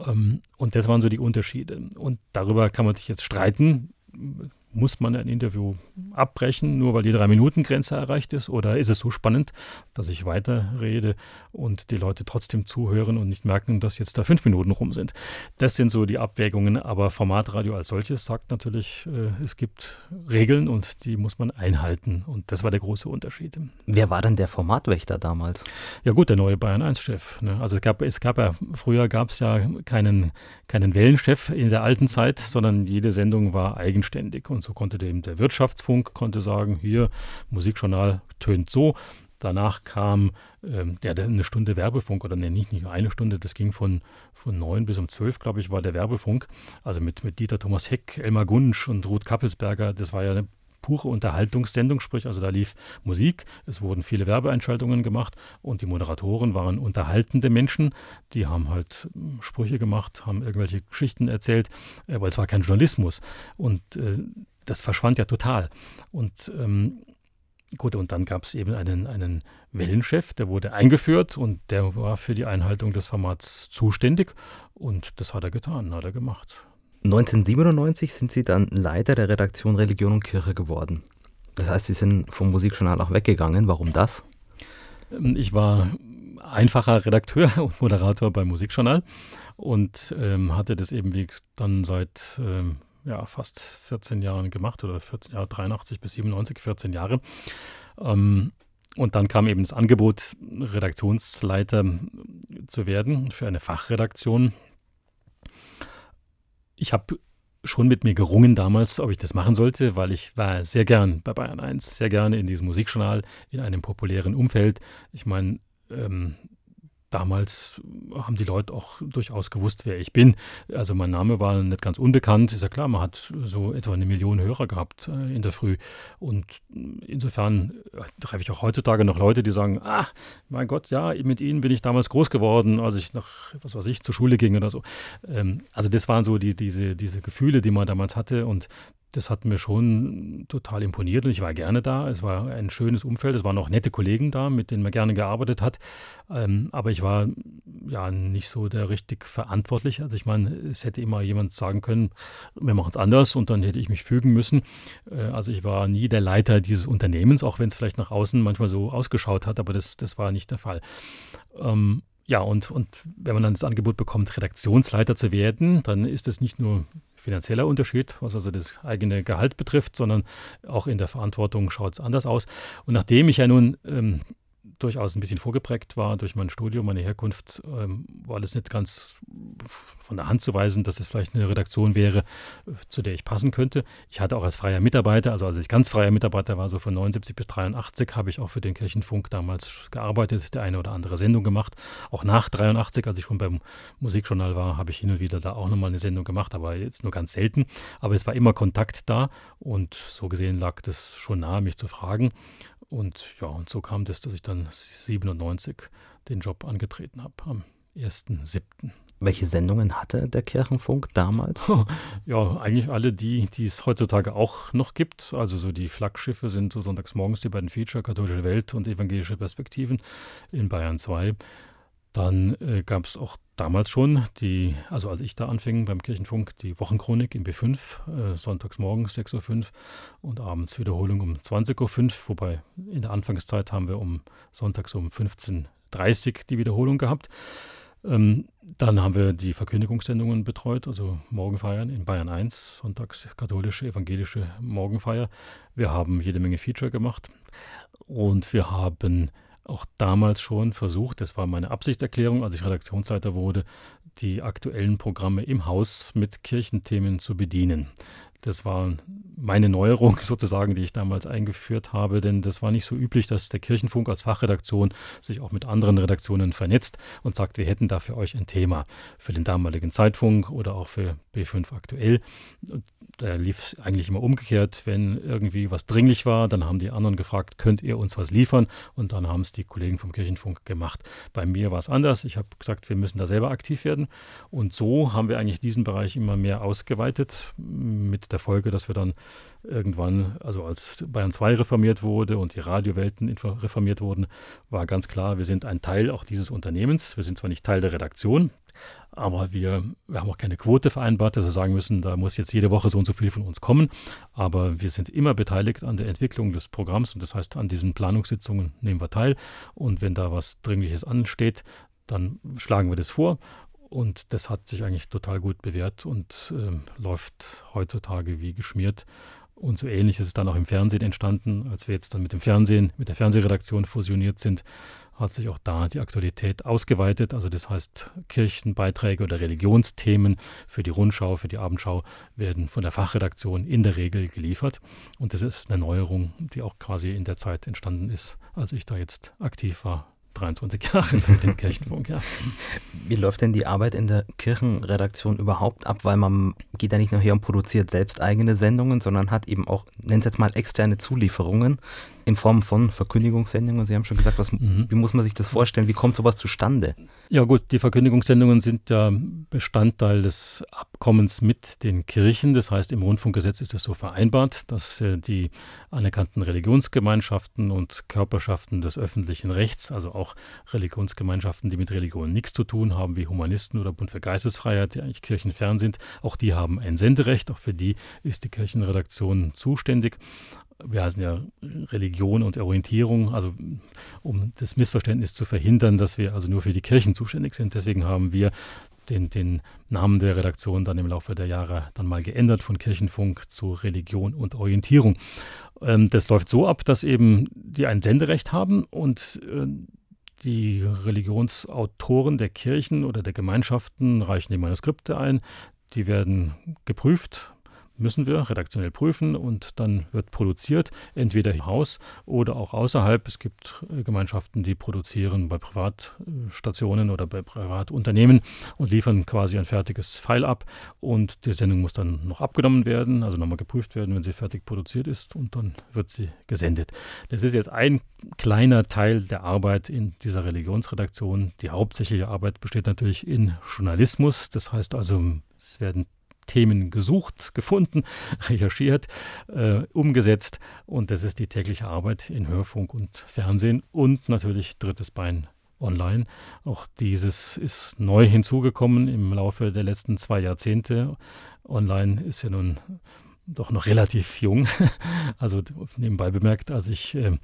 Ähm, und das waren so die Unterschiede. Und darüber kann man sich jetzt streiten muss man ein Interview abbrechen, nur weil die Drei-Minuten-Grenze erreicht ist? Oder ist es so spannend, dass ich weiterrede und die Leute trotzdem zuhören und nicht merken, dass jetzt da fünf Minuten rum sind? Das sind so die Abwägungen. Aber Formatradio als solches sagt natürlich, äh, es gibt Regeln und die muss man einhalten. Und das war der große Unterschied. Wer war denn der Formatwächter damals? Ja gut, der neue Bayern 1-Chef. Ne? Also es gab, es gab ja, früher gab es ja keinen, keinen Wellenchef in der alten Zeit, sondern jede Sendung war eigenständig. Und und so konnte eben der Wirtschaftsfunk konnte sagen, hier, Musikjournal tönt so. Danach kam ähm, der, eine Stunde Werbefunk oder nee, nicht, nicht eine Stunde, das ging von, von neun bis um zwölf, glaube ich, war der Werbefunk. Also mit, mit Dieter Thomas Heck, Elmar Gunsch und Ruth Kappelsberger, das war ja eine pure Unterhaltungssendung, sprich also da lief Musik, es wurden viele Werbeeinschaltungen gemacht und die Moderatoren waren unterhaltende Menschen, die haben halt hm, Sprüche gemacht, haben irgendwelche Geschichten erzählt, aber es war kein Journalismus und äh, das verschwand ja total. Und ähm, gut, und dann gab es eben einen, einen Wellenchef, der wurde eingeführt und der war für die Einhaltung des Formats zuständig und das hat er getan, hat er gemacht. 1997 sind Sie dann Leiter der Redaktion Religion und Kirche geworden. Das heißt, Sie sind vom Musikjournal auch weggegangen. Warum das? Ähm, ich war einfacher Redakteur <laughs> und Moderator beim Musikjournal und ähm, hatte das eben wie dann seit ähm, ja, fast 14 Jahren gemacht oder 14, ja, 83 bis 97, 14 Jahre. Ähm, und dann kam eben das Angebot, Redaktionsleiter zu werden für eine Fachredaktion. Ich habe schon mit mir gerungen damals, ob ich das machen sollte, weil ich war sehr gern bei Bayern 1, sehr gerne in diesem Musikjournal, in einem populären Umfeld. Ich meine, ähm, damals haben die Leute auch durchaus gewusst, wer ich bin. Also mein Name war nicht ganz unbekannt. Ist ja klar, man hat so etwa eine Million Hörer gehabt äh, in der Früh. Und insofern äh, treffe ich auch heutzutage noch Leute, die sagen, ah, mein Gott, ja, mit ihnen bin ich damals groß geworden, als ich nach, was weiß ich, zur Schule ging oder so. Ähm, also das waren so die, diese, diese Gefühle, die man damals hatte. Und das hat mir schon total imponiert und ich war gerne da. Es war ein schönes Umfeld, es waren auch nette Kollegen da, mit denen man gerne gearbeitet hat. Ähm, aber ich war ja nicht so der richtig verantwortlich. Also ich meine, es hätte immer jemand sagen können, wir machen es anders und dann hätte ich mich fügen müssen. Äh, also ich war nie der Leiter dieses Unternehmens, auch wenn es vielleicht nach außen manchmal so ausgeschaut hat, aber das, das war nicht der Fall. Ähm, ja, und, und wenn man dann das Angebot bekommt, Redaktionsleiter zu werden, dann ist es nicht nur finanzieller Unterschied, was also das eigene Gehalt betrifft, sondern auch in der Verantwortung schaut es anders aus. Und nachdem ich ja nun ähm, durchaus ein bisschen vorgeprägt war durch mein Studium, meine Herkunft, ähm, war das nicht ganz von der Hand zu weisen, dass es vielleicht eine Redaktion wäre, zu der ich passen könnte. Ich hatte auch als freier Mitarbeiter, also als ich ganz freier Mitarbeiter war, so von 79 bis 83, habe ich auch für den Kirchenfunk damals gearbeitet, der eine oder andere Sendung gemacht. Auch nach 83, als ich schon beim Musikjournal war, habe ich hin und wieder da auch nochmal eine Sendung gemacht, aber jetzt nur ganz selten. Aber es war immer Kontakt da und so gesehen lag das schon nahe, mich zu fragen. Und ja, und so kam das, dass ich dann 97 den Job angetreten habe, am 1.7. Welche Sendungen hatte der Kirchenfunk damals? <laughs> Ja, eigentlich alle die, die es heutzutage auch noch gibt. Also so die Flaggschiffe sind so sonntags morgens die beiden Feature, Katholische Welt und Evangelische Perspektiven in Bayern 2. Dann äh, gab es auch damals schon die, also als ich da anfing beim Kirchenfunk, die Wochenchronik im B5, äh, sonntags morgens 6.05 Uhr und abends Wiederholung um 20.05 Uhr, wobei in der Anfangszeit haben wir um sonntags um 15.30 Uhr die Wiederholung gehabt. Ähm, dann haben wir die Verkündigungssendungen betreut, also Morgenfeiern in Bayern 1, sonntags katholische, evangelische Morgenfeier. Wir haben jede Menge Feature gemacht und wir haben auch damals schon versucht, das war meine Absichtserklärung, als ich Redaktionsleiter wurde, die aktuellen Programme im Haus mit Kirchenthemen zu bedienen. Das war meine Neuerung <laughs> sozusagen, die ich damals eingeführt habe, denn das war nicht so üblich, dass der Kirchenfunk als Fachredaktion sich auch mit anderen Redaktionen vernetzt und sagt, wir hätten da für euch ein Thema für den damaligen Zeitfunk oder auch für B5 aktuell. Da lief eigentlich immer umgekehrt, wenn irgendwie was dringlich war, dann haben die anderen gefragt, könnt ihr uns was liefern? Und dann haben es die Kollegen vom Kirchenfunk gemacht. Bei mir war es anders. Ich habe gesagt, wir müssen da selber aktiv werden. Und so haben wir eigentlich diesen Bereich immer mehr ausgeweitet mit der Folge, dass wir dann irgendwann, also als Bayern 2 reformiert wurde und die Radiowelten reformiert wurden, war ganz klar, wir sind ein Teil auch dieses Unternehmens. Wir sind zwar nicht Teil der Redaktion, aber wir, wir haben auch keine Quote vereinbart, dass wir sagen müssen, da muss jetzt jede Woche so und so viel von uns kommen. Aber wir sind immer beteiligt an der Entwicklung des Programms und das heißt, an diesen Planungssitzungen nehmen wir teil. Und wenn da was Dringliches ansteht, dann schlagen wir das vor und das hat sich eigentlich total gut bewährt und äh, läuft heutzutage wie geschmiert. Und so ähnlich ist es dann auch im Fernsehen entstanden. Als wir jetzt dann mit dem Fernsehen, mit der Fernsehredaktion fusioniert sind, hat sich auch da die Aktualität ausgeweitet. Also das heißt, Kirchenbeiträge oder Religionsthemen für die Rundschau, für die Abendschau werden von der Fachredaktion in der Regel geliefert. Und das ist eine Neuerung, die auch quasi in der Zeit entstanden ist, als ich da jetzt aktiv war 23 Jahre für den Kirchenfunk, ja. Wie läuft denn die Arbeit in der Kirchenredaktion überhaupt ab? Weil man geht ja nicht nur her und produziert selbst eigene Sendungen, sondern hat eben auch, nennen es jetzt mal, externe Zulieferungen in Form von Verkündigungssendungen. Sie haben schon gesagt, was, mhm. wie muss man sich das vorstellen? Wie kommt sowas zustande? Ja gut, die Verkündigungssendungen sind ja Bestandteil des Abkommens mit den Kirchen. Das heißt, im Rundfunkgesetz ist es so vereinbart, dass äh, die anerkannten Religionsgemeinschaften und Körperschaften des öffentlichen Rechts, also auch Religionsgemeinschaften, die mit Religion nichts zu tun haben, wie Humanisten oder Bund für Geistesfreiheit, die eigentlich kirchenfern sind, auch die haben ein Senderecht. Auch für die ist die Kirchenredaktion zuständig wir heißen ja Religion und Orientierung, also um das Missverständnis zu verhindern, dass wir also nur für die Kirchen zuständig sind. Deswegen haben wir den, den Namen der Redaktion dann im Laufe der Jahre dann mal geändert von Kirchenfunk zu Religion und Orientierung. Ähm, das läuft so ab, dass eben die ein Senderecht haben und äh, die Religionsautoren der Kirchen oder der Gemeinschaften reichen die Manuskripte ein. Die werden geprüft müssen wir redaktionell prüfen und dann wird produziert, entweder im Haus oder auch außerhalb. Es gibt äh, Gemeinschaften, die produzieren bei Privatstationen oder bei Privatunternehmen und liefern quasi ein fertiges File ab und die Sendung muss dann noch abgenommen werden, also nochmal geprüft werden, wenn sie fertig produziert ist und dann wird sie gesendet. Das ist jetzt ein kleiner Teil der Arbeit in dieser Religionsredaktion. Die hauptsächliche Arbeit besteht natürlich in Journalismus, das heißt also, es werden Themen gesucht, gefunden, <laughs> recherchiert, äh, umgesetzt. Und das ist die tägliche Arbeit in Hörfunk und Fernsehen und natürlich drittes Bein online. Auch dieses ist neu hinzugekommen im Laufe der letzten zwei Jahrzehnte. Online ist ja nun doch noch relativ jung. <laughs> Also nebenbei bemerkt, als ich äh,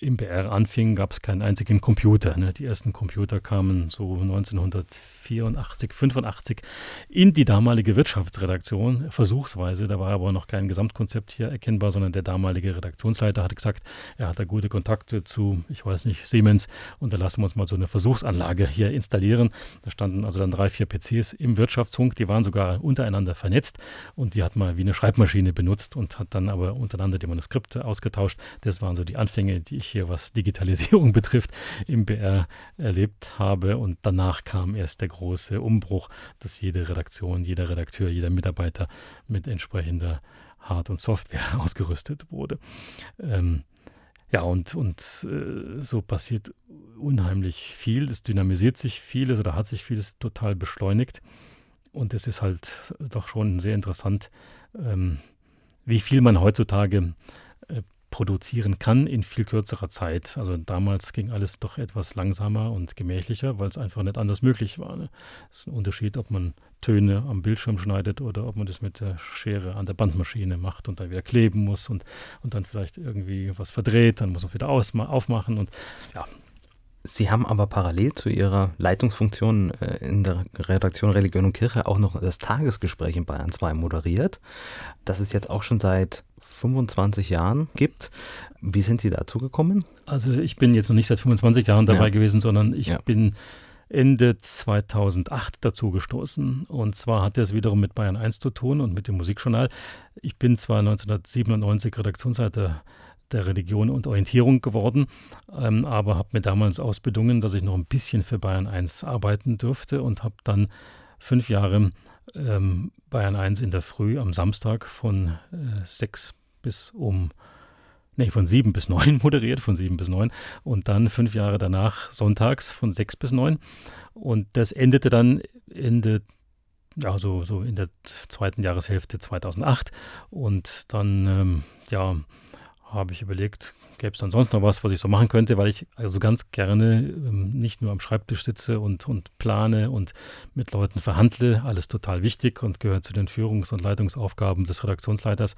im BR anfing, gab es keinen einzigen Computer. Ne? Die ersten Computer kamen so 1984, 85 in die damalige Wirtschaftsredaktion, versuchsweise. Da war aber noch kein Gesamtkonzept hier erkennbar, sondern der damalige Redaktionsleiter hat gesagt, er hat da gute Kontakte zu, ich weiß nicht, Siemens und da lassen wir uns mal so eine Versuchsanlage hier installieren. Da standen also dann drei, vier PCs im Wirtschaftsfunk, die waren sogar untereinander vernetzt und die hat man wie eine Schreibmaschine benutzt und hat dann aber untereinander die Manuskripte ausgetauscht. Das waren so die Anfänge, die ich hier, was Digitalisierung <laughs> betrifft, im BR erlebt habe. Und danach kam erst der große Umbruch, dass jede Redaktion, jeder Redakteur, jeder Mitarbeiter mit entsprechender Hard- und Software <laughs> ausgerüstet wurde. Ähm, ja, und, und äh, so passiert unheimlich viel. Es dynamisiert sich vieles oder hat sich vieles total beschleunigt. Und es ist halt doch schon sehr interessant, ähm, wie viel man heutzutage produzieren kann in viel kürzerer Zeit. Also damals ging alles doch etwas langsamer und gemächlicher, weil es einfach nicht anders möglich war. Ne? Es ist ein Unterschied, ob man Töne am Bildschirm schneidet oder ob man das mit der Schere an der Bandmaschine macht und dann wieder kleben muss und, und dann vielleicht irgendwie was verdreht, dann muss man wieder aufmachen und ja, Sie haben aber parallel zu Ihrer Leitungsfunktion äh, in der Redaktion Religion und Kirche auch noch das Tagesgespräch in Bayern 2 moderiert, das es jetzt auch schon seit 25 Jahren gibt. Wie sind Sie dazu gekommen? Also ich bin jetzt noch nicht seit 25 Jahren dabei ja. gewesen, sondern ich ja. bin Ende 2008 dazu gestoßen. Und zwar hat das wiederum mit Bayern 1 zu tun und mit dem Musikjournal. Ich bin zwar 1997 Redaktionsleiter der Religion und Orientierung geworden, ähm, aber habe mir damals ausbedungen, dass ich noch ein bisschen für Bayern 1 arbeiten dürfte und habe dann fünf Jahre ähm, Bayern 1 in der Früh am Samstag von äh, 6 bis um nee, von 7 bis 9 <laughs> moderiert, von 7 bis 9 und dann fünf Jahre danach sonntags von 6 bis 9 und das endete dann Ende ja, so, so in der zweiten Jahreshälfte 2008 und dann ähm, ja habe ich überlegt, gäbe es dann sonst noch was, was ich so machen könnte, weil ich also ganz gerne ähm, nicht nur am Schreibtisch sitze und, und plane und mit Leuten verhandle, alles total wichtig und gehört zu den Führungs- und Leitungsaufgaben des Redaktionsleiters.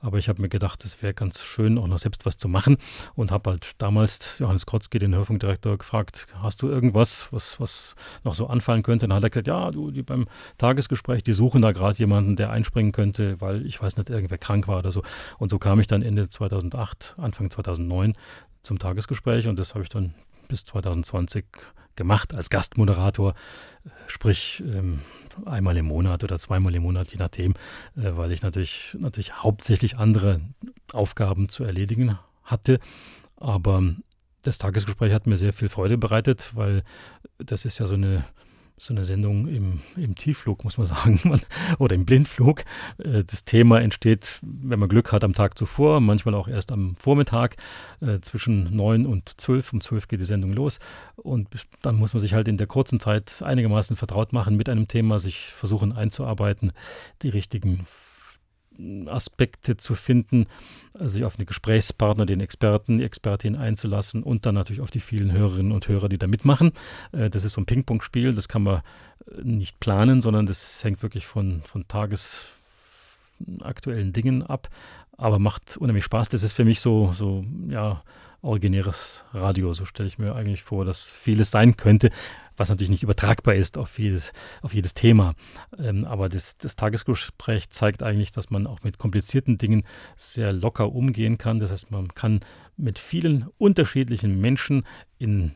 Aber ich habe mir gedacht, es wäre ganz schön, auch noch selbst was zu machen und habe halt damals Johannes Krotzki, den Hörfunkdirektor, gefragt, hast du irgendwas, was, was noch so anfallen könnte? Und dann hat er gesagt, ja, du, die beim Tagesgespräch, die suchen da gerade jemanden, der einspringen könnte, weil ich weiß nicht, irgendwer krank war oder so. Und so kam ich dann Ende 2008, Anfang 2009 2009 zum Tagesgespräch und das habe ich dann bis 2020 gemacht als Gastmoderator, sprich ähm, einmal im Monat oder zweimal im Monat, je nachdem, äh, weil ich natürlich, natürlich hauptsächlich andere Aufgaben zu erledigen hatte. Aber das Tagesgespräch hat mir sehr viel Freude bereitet, weil das ist ja so eine so eine Sendung im, im Tiefflug, muss man <laughs> sagen, oder im Blindflug. Äh, das Thema entsteht, wenn man Glück hat, am Tag zuvor, manchmal auch erst am Vormittag äh, zwischen 9 und 12. Um 12 geht die Sendung los. Und dann muss man sich halt in der kurzen Zeit einigermaßen vertraut machen mit einem Thema, sich versuchen einzuarbeiten, die richtigen Aspekte zu finden, sich auf den Gesprächspartner, den Experten, die Expertin einzulassen und dann natürlich auf die vielen Hörerinnen und Hörer, die da mitmachen. Äh, das ist so ein Ping-Pong-Spiel, das kann man äh, nicht planen, sondern das hängt wirklich von, von tagesaktuellen Dingen ab, aber macht unheimlich Spaß. Das ist für mich so, so ja, originäres Radio. So stelle ich mir eigentlich vor, dass vieles sein könnte was natürlich nicht übertragbar ist auf jedes, auf jedes Thema. Ähm, aber das, das Tagesgespräch zeigt eigentlich, dass man auch mit komplizierten Dingen sehr locker umgehen kann. Das heißt, man kann mit vielen unterschiedlichen Menschen in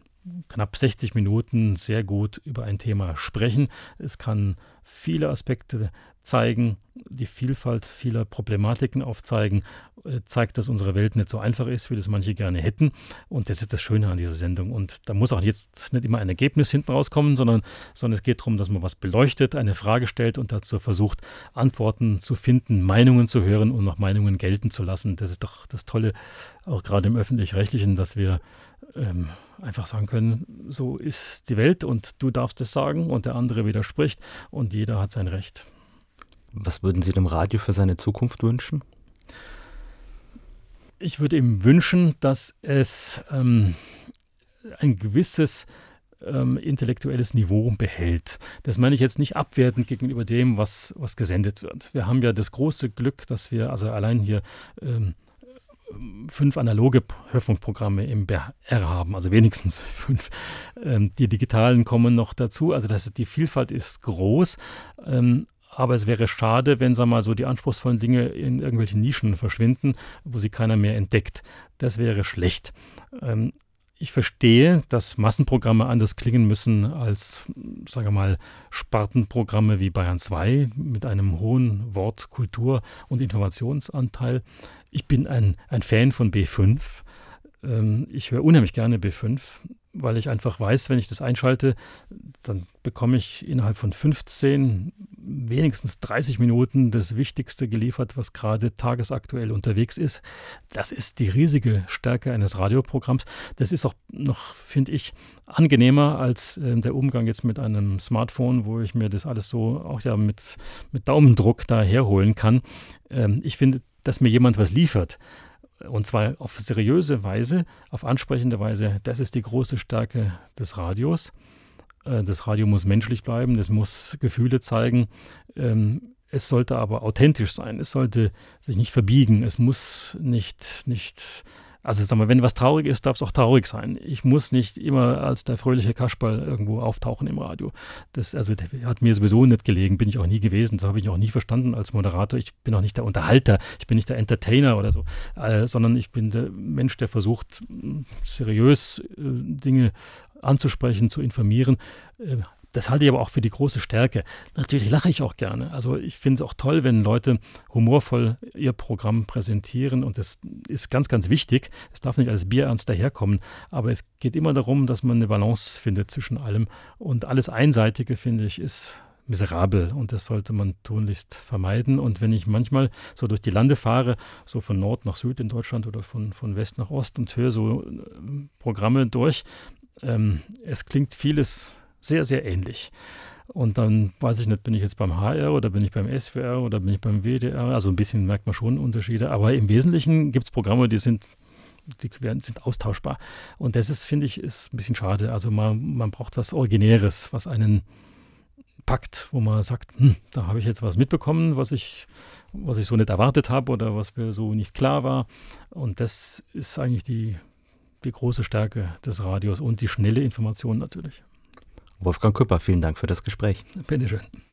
knapp 60 Minuten sehr gut über ein Thema sprechen. Es kann viele Aspekte zeigen, die Vielfalt vieler Problematiken aufzeigen, äh, zeigt, dass unsere Welt nicht so einfach ist, wie das manche gerne hätten. Und das ist das Schöne an dieser Sendung. Und da muss auch jetzt nicht immer ein Ergebnis hinten rauskommen, sondern, sondern es geht darum, dass man was beleuchtet, eine Frage stellt und dazu versucht, Antworten zu finden, Meinungen zu hören und noch Meinungen gelten zu lassen. Das ist doch das Tolle, auch gerade im öffentlich-rechtlichen, dass wir ähm, einfach sagen können, so ist die Welt und du darfst es sagen und der andere widerspricht und jeder hat sein Recht. Was würden Sie dem Radio für seine Zukunft wünschen? Ich würde ihm wünschen, dass es ähm, ein gewisses ähm, intellektuelles Niveau behält. Das meine ich jetzt nicht abwertend gegenüber dem, was, was gesendet wird. Wir haben ja das große Glück, dass wir also allein hier ähm, fünf analoge Hörfunkprogramme im BR haben, also wenigstens fünf. Ähm, die digitalen kommen noch dazu, also das, die Vielfalt ist groß. Ähm, aber es wäre schade, wenn, sag mal, so die anspruchsvollen Dinge in irgendwelchen Nischen verschwinden, wo sie keiner mehr entdeckt. Das wäre schlecht. Ähm, ich verstehe, dass Massenprogramme anders klingen müssen als, sage mal, Spartenprogramme wie Bayern 2 mit einem hohen Wort-, Kultur- und Informationsanteil. Ich bin ein, ein Fan von B5. Ähm, ich höre unheimlich gerne B5 weil ich einfach weiß, wenn ich das einschalte, dann bekomme ich innerhalb von 15, wenigstens 30 Minuten das Wichtigste geliefert, was gerade tagesaktuell unterwegs ist. Das ist die riesige Stärke eines Radioprogramms. Das ist auch noch, finde ich, angenehmer als äh, der Umgang jetzt mit einem Smartphone, wo ich mir das alles so auch ja mit, mit Daumendruck da herholen kann. Ähm, ich finde, dass mir jemand was liefert, und zwar auf seriöse Weise, auf ansprechende Weise. Das ist die große Stärke des Radios. Äh, das Radio muss menschlich bleiben, das muss Gefühle zeigen. Ähm, es sollte aber authentisch sein. Es sollte sich nicht verbiegen. Es muss nicht, nicht also sag mal, wenn was traurig ist, darf es auch traurig sein. Ich muss nicht immer als der fröhliche Kasperl irgendwo auftauchen im Radio. Das also, hat mir sowieso nicht gelegen, bin ich auch nie gewesen. Das habe ich auch nie verstanden als Moderator. Ich bin auch nicht der Unterhalter, ich bin nicht der Entertainer oder so, äh, sondern ich bin der Mensch, der versucht, seriös äh, Dinge anzusprechen, zu informieren. Äh, das halte ich aber auch für die große Stärke. Natürlich lache ich auch gerne. Also ich finde es auch toll, wenn Leute humorvoll ihr Programm präsentieren und das ist ganz, ganz wichtig. Es darf nicht als bierernst daherkommen, aber es geht immer darum, dass man eine Balance findet zwischen allem und alles Einseitige, finde ich, ist miserabel und das sollte man tunlichst vermeiden. Und wenn ich manchmal so durch die Lande fahre, so von Nord nach Süd in Deutschland oder von, von West nach Ost und höre so äh, Programme durch, ähm, es klingt vieles sehr, sehr ähnlich. Und dann weiß ich nicht, bin ich jetzt beim HR oder bin ich beim SWR oder bin ich beim WDR. Also ein bisschen merkt man schon Unterschiede. Aber im Wesentlichen gibt es Programme, die sind, die sind austauschbar. Und das ist, finde ich, ist ein bisschen schade. Also man, man braucht was Originäres, was einen packt, wo man sagt, hm, da habe ich jetzt was mitbekommen, was ich, was ich so nicht erwartet habe oder was mir so nicht klar war. Und das ist eigentlich die, die große Stärke des Radios und die schnelle Information natürlich. Wolfgang Küpper, vielen Dank für das Gespräch. Bitteschön.